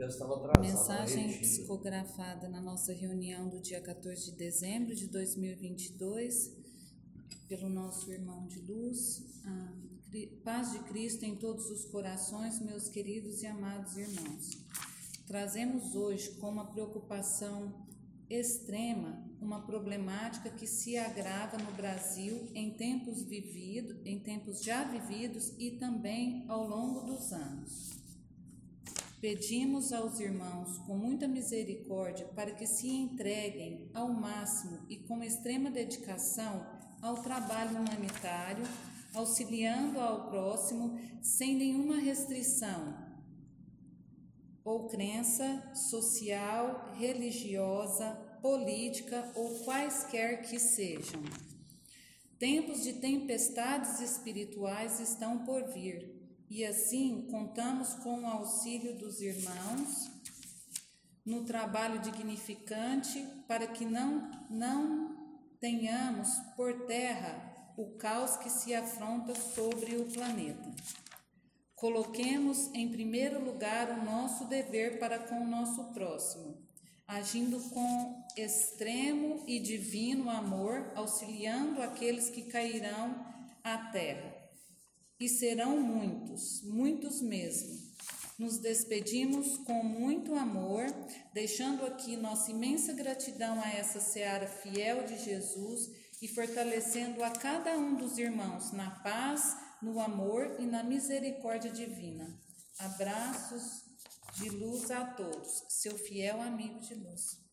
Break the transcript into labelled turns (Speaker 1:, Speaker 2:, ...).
Speaker 1: Eu estava.
Speaker 2: Mensagem psicografada na nossa reunião do dia 14 de dezembro de 2022, pelo nosso irmão de luz. A Cri- paz de Cristo em todos os corações, meus queridos e amados irmãos. Trazemos hoje com uma preocupação extrema uma problemática que se agrava no Brasil em tempos vividos, em tempos já vividos e também ao longo dos anos. Pedimos aos irmãos com muita misericórdia para que se entreguem ao máximo e com extrema dedicação ao trabalho humanitário, auxiliando ao próximo sem nenhuma restrição ou crença social, religiosa, política ou quaisquer que sejam. Tempos de tempestades espirituais estão por vir e assim contamos com o auxílio dos irmãos no trabalho dignificante para que não, não tenhamos por terra o caos que se afronta sobre o planeta. Coloquemos em primeiro lugar o nosso dever para com o nosso próximo, agindo com extremo e divino amor, auxiliando aqueles que cairão à terra. E serão muitos, muitos mesmo. Nos despedimos com muito amor, deixando aqui nossa imensa gratidão a essa seara fiel de Jesus e fortalecendo a cada um dos irmãos na paz, no amor e na misericórdia divina. Abraços de luz a todos, seu fiel amigo de luz.